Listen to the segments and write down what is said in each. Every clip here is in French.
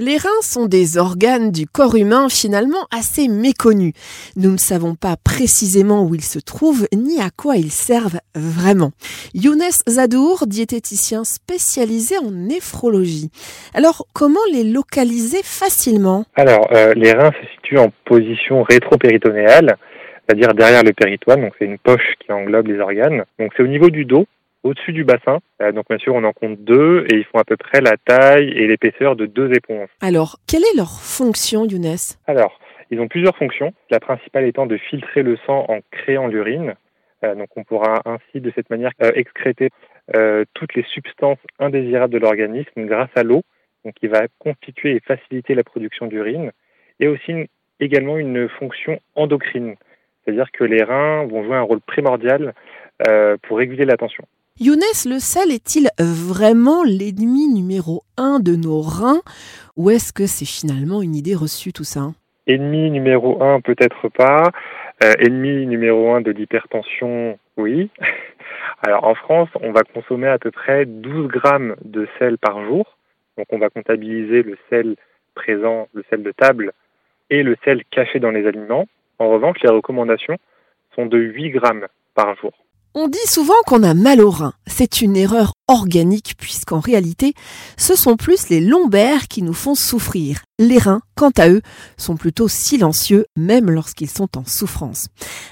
Les reins sont des organes du corps humain finalement assez méconnus. Nous ne savons pas précisément où ils se trouvent ni à quoi ils servent vraiment. Younes Zadour, diététicien spécialisé en néphrologie. Alors, comment les localiser facilement? Alors, euh, les reins se situent en position rétro-péritonéale, c'est-à-dire derrière le péritoine, donc c'est une poche qui englobe les organes. Donc c'est au niveau du dos, au-dessus du bassin. Euh, donc bien sûr, on en compte deux et ils font à peu près la taille et l'épaisseur de deux éponges. Alors, quelle est leur fonction, Younes? Alors, ils ont plusieurs fonctions. La principale étant de filtrer le sang en créant l'urine. Euh, donc on pourra ainsi de cette manière euh, excréter toutes les substances indésirables de l'organisme grâce à l'eau, donc qui va constituer et faciliter la production d'urine, et aussi également une fonction endocrine, c'est-à-dire que les reins vont jouer un rôle primordial pour réguler la tension. Younes, le sel est-il vraiment l'ennemi numéro un de nos reins ou est-ce que c'est finalement une idée reçue tout ça? Ennemi numéro un, peut-être pas. Euh, ennemi numéro un de l'hypertension, oui. Alors en France, on va consommer à peu près 12 grammes de sel par jour. Donc on va comptabiliser le sel présent, le sel de table et le sel caché dans les aliments. En revanche, les recommandations sont de 8 grammes par jour. On dit souvent qu'on a mal aux reins. C'est une erreur organique puisqu'en réalité, ce sont plus les lombaires qui nous font souffrir. Les reins, quant à eux, sont plutôt silencieux même lorsqu'ils sont en souffrance.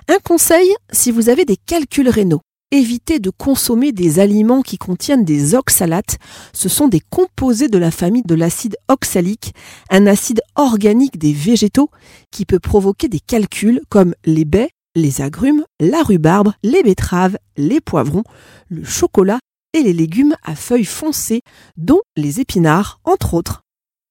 Un conseil, si vous avez des calculs rénaux, évitez de consommer des aliments qui contiennent des oxalates. Ce sont des composés de la famille de l'acide oxalique, un acide organique des végétaux qui peut provoquer des calculs comme les baies, les agrumes, la rhubarbe, les betteraves, les poivrons, le chocolat et les légumes à feuilles foncées, dont les épinards, entre autres.